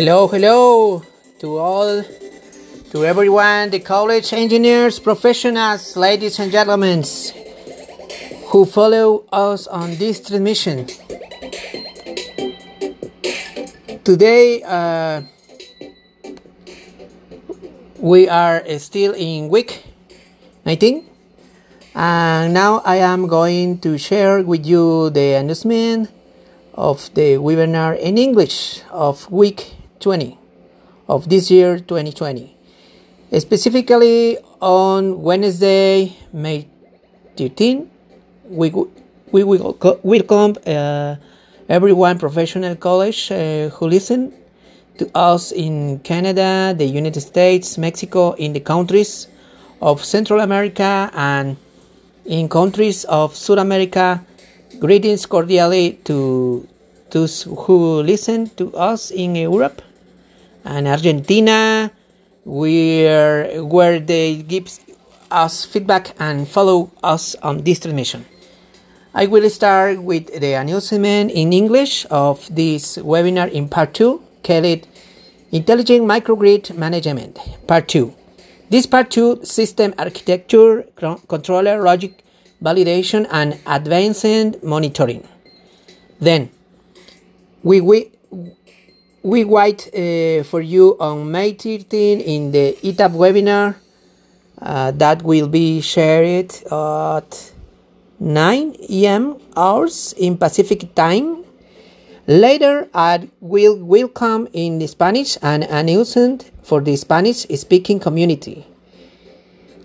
Hello, hello to all, to everyone, the college engineers, professionals, ladies and gentlemen who follow us on this transmission. Today, uh, we are still in week 19, and now I am going to share with you the announcement of the webinar in English of week 20 of this year 2020. Specifically on Wednesday, May 13, we, we will welcome uh, everyone professional college uh, who listen to us in Canada, the United States, Mexico, in the countries of Central America and in countries of South America. Greetings cordially to those who listen to us in Europe and Argentina, where where they give us feedback and follow us on this transmission. I will start with the announcement in English of this webinar in part 2, called Intelligent Microgrid Management, part 2. This part 2, System Architecture, Controller Logic Validation and Advanced Monitoring. Then, we, we we wait uh, for you on May 13 in the ETAP webinar uh, that will be shared at 9 a.m. hours in Pacific time. Later, I will welcome in the Spanish and announcement for the Spanish speaking community.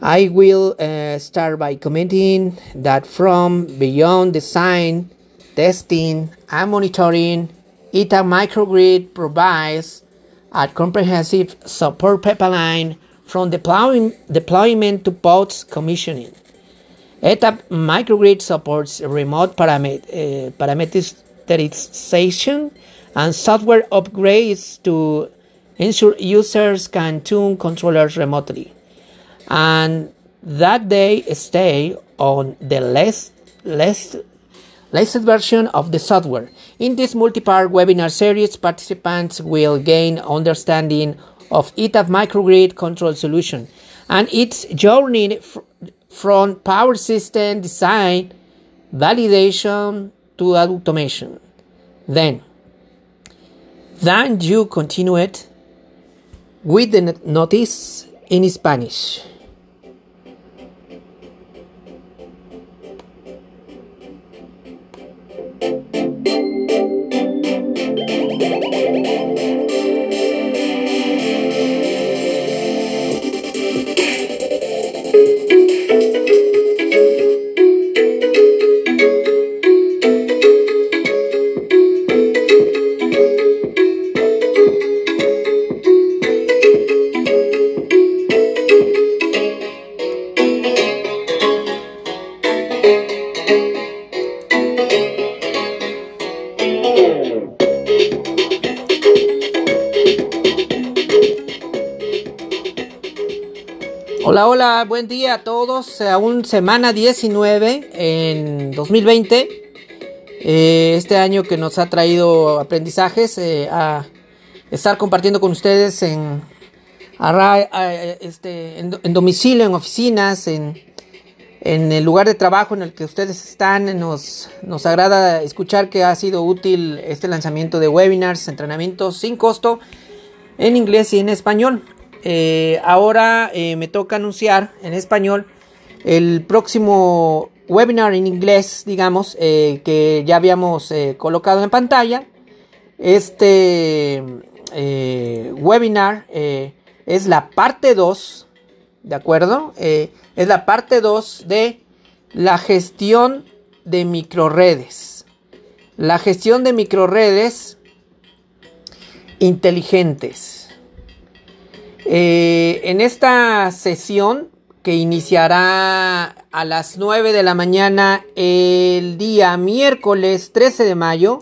I will uh, start by commenting that from beyond design, testing, and monitoring, ETA microgrid provides a comprehensive support pipeline from deployment to post commissioning. ETA microgrid supports remote paramet uh, parameterization and software upgrades to ensure users can tune controllers remotely. And that they stay on the less, less latest version of the software. In this multi-part webinar series, participants will gain understanding of ETAP microgrid control solution and its journey from power system design, validation to automation. Then, then you continue it with the notice in Spanish. Hola, hola, buen día a todos. Aún semana 19 en 2020. Eh, este año que nos ha traído aprendizajes eh, a estar compartiendo con ustedes en, este, en, domicilio, en oficinas, en, en, el lugar de trabajo en el que ustedes están. Nos, nos agrada escuchar que ha sido útil este lanzamiento de webinars, entrenamientos sin costo en inglés y en español. Eh, ahora eh, me toca anunciar en español el próximo webinar en inglés, digamos, eh, que ya habíamos colocado en pantalla. Este webinar es la parte 2, ¿de acuerdo? es la parte 2 de la gestión de microredes. La gestión de microredes inteligentes. Eh, en esta sesión que iniciará a las 9 de la mañana el día miércoles 13 de mayo,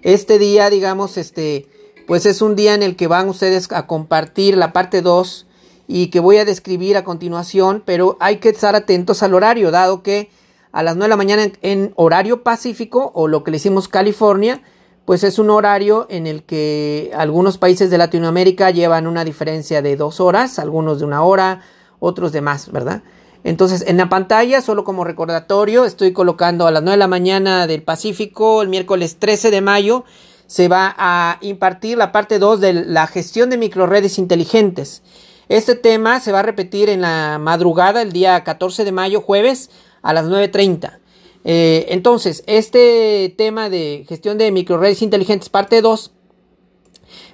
este día, digamos, este, pues es un día en el que van ustedes a compartir la parte 2 y que voy a describir a continuación, pero hay que estar atentos al horario, dado que a las 9 de la mañana en, horario pacífico o lo que le hicimos California, pues es un horario en el que algunos países de Latinoamérica llevan una diferencia de dos horas, algunos de una hora, otros de más, ¿verdad? Entonces, en la pantalla, solo como recordatorio, estoy colocando a las 9 de la mañana del Pacífico, el miércoles 13 de mayo, se va a impartir la parte 2 de la gestión de microredes inteligentes. Este tema se va a repetir en la madrugada, el día 14 de mayo, jueves, a las 9.30. Eh, entonces, este tema de gestión de microredes inteligentes, parte 2,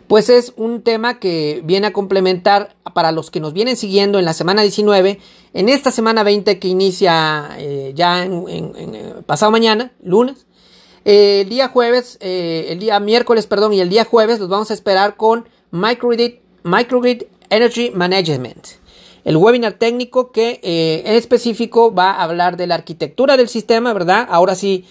pues es un tema que viene a complementar para los que nos vienen siguiendo en la semana 19, en esta semana 20 que inicia eh, ya eh, pasado mañana, lunes, el día jueves, el día miércoles, perdón, y el día jueves los vamos a esperar con Microgrid, Microgrid Energy Management. El webinar técnico que en específico va a hablar de la arquitectura del sistema, ¿verdad? Ahora sí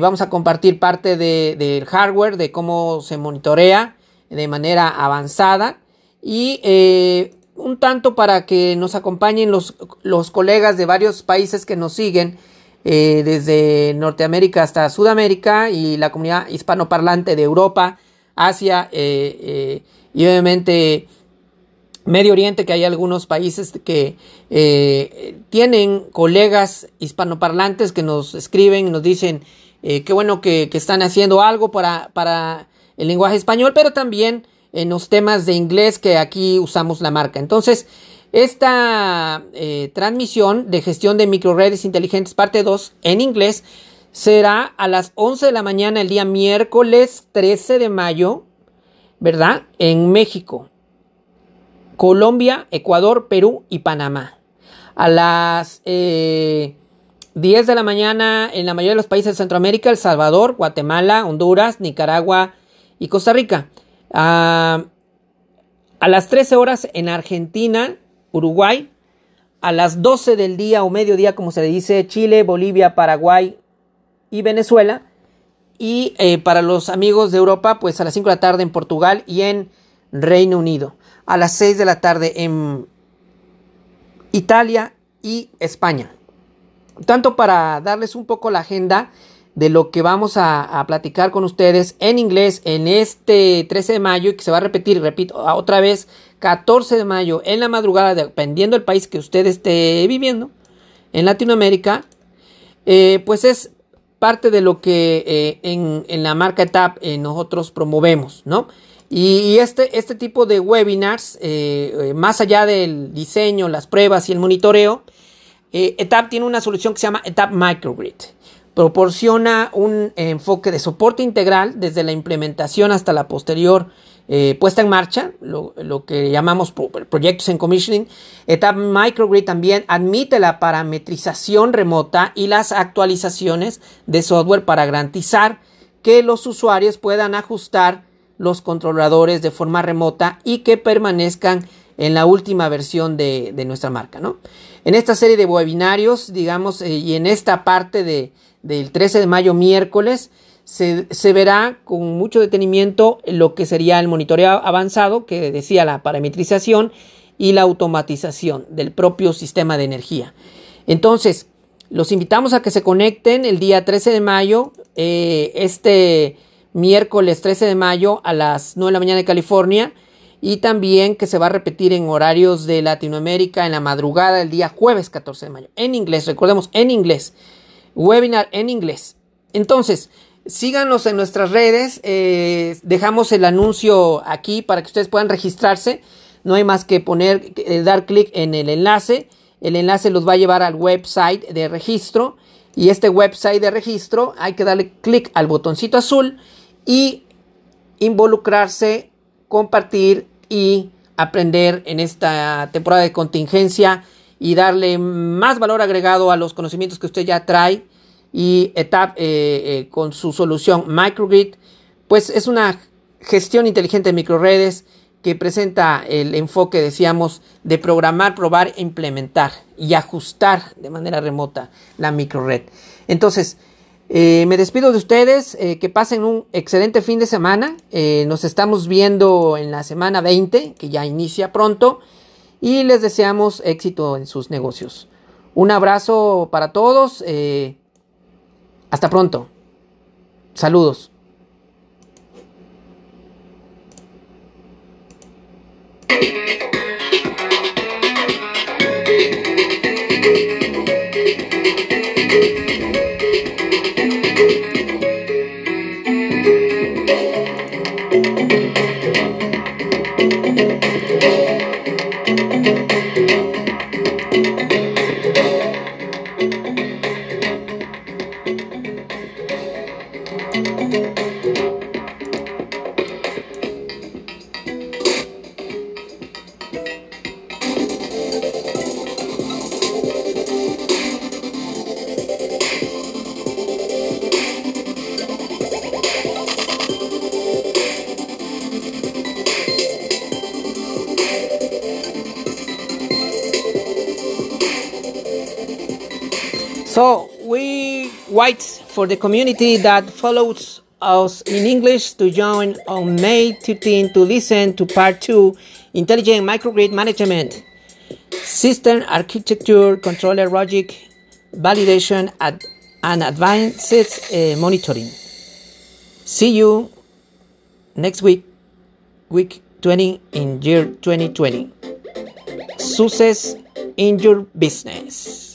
vamos a compartir parte del hardware, de cómo se monitorea de manera avanzada y eh, un tanto para que nos acompañen los, los, colegas de varios países que nos siguen eh, desde Norteamérica hasta Sudamérica y la comunidad hispanoparlante de Europa, Asia eh, y obviamente Medio Oriente, que hay algunos países que tienen colegas hispanoparlantes que nos escriben, nos dicen qué bueno que, que, están haciendo algo para, para el lenguaje español, pero también en los temas de inglés que aquí usamos la marca. Entonces, esta eh, transmisión de gestión de microredes inteligentes parte 2 en inglés será a las 11 de la mañana el día miércoles 13 de mayo, ¿verdad? En México, Colombia, Ecuador, Perú y Panamá. A las eh, 10 de la mañana en la mayoría de los países de Centroamérica, El Salvador, Guatemala, Honduras, Nicaragua, y Costa Rica. a las 13 horas en Argentina, Uruguay. A las 12 del día o mediodía, como se le dice, Chile, Bolivia, Paraguay y Venezuela. Y eh, para los amigos de Europa, pues a las 5 de la tarde en Portugal y en Reino Unido. A las 6 de la tarde en Italia y España. Tanto para darles un poco la agenda de lo que vamos a, platicar con ustedes en inglés en este 13 de mayo y que se va a repetir, repito, otra vez 14 de mayo en la madrugada, dependiendo del país que usted esté viviendo, en Latinoamérica, eh, pues es parte de lo que eh, en, la marca ETAP eh, nosotros promovemos, ¿no? Y, este, este tipo de webinars, más allá del diseño, las pruebas y el monitoreo, ETAP tiene una solución que se llama ETAP Microgrid proporciona un enfoque de soporte integral desde la implementación hasta la posterior eh, puesta en marcha, lo, que llamamos proyectos en commissioning. ETAP Microgrid también admite la parametrización remota y las actualizaciones de software para garantizar que los usuarios puedan ajustar los controladores de forma remota y que permanezcan en la última versión de, nuestra marca. ¿no? En esta serie de webinarios, digamos, eh, y en esta parte de, del 13 de mayo miércoles, se, verá con mucho detenimiento lo que sería el monitoreo avanzado, que decía la parametrización y la automatización del propio sistema de energía. Entonces, los invitamos a que se conecten el día 13 de mayo, eh, este miércoles 13 de mayo a las 9 de la mañana de California y también que se va a repetir en horarios de Latinoamérica en la madrugada del día jueves 14 de mayo. En inglés, recordemos, en inglés webinar en inglés. Entonces, síganos en nuestras redes, eh, dejamos el anuncio aquí para que ustedes puedan registrarse. No hay más que poner, eh, dar clic en el enlace. El enlace los va a llevar al website de registro. Y este website de registro hay que darle clic al botoncito azul y involucrarse, compartir y aprender en esta temporada de contingencia y darle más valor agregado a los conocimientos que usted ya trae y ETAP eh, eh, con su solución Microgrid. Pues es una gestión inteligente de microredes que presenta el enfoque decíamos de programar, probar, implementar y ajustar de manera remota la microred. Entonces eh, me despido de ustedes, eh, que pasen un excelente fin de semana. Eh, nos estamos viendo en la semana 20, que ya inicia pronto, y les deseamos éxito en sus negocios. Un abrazo para todos. hasta pronto. Saludos. So we wait for the community that follows us in English to join on May 13 to listen to part 2 Intelligent Microgrid Management System Architecture Controller Logic Validation and Advanced uh, Monitoring. See you next week, week 20 in year 2020. Success in your business.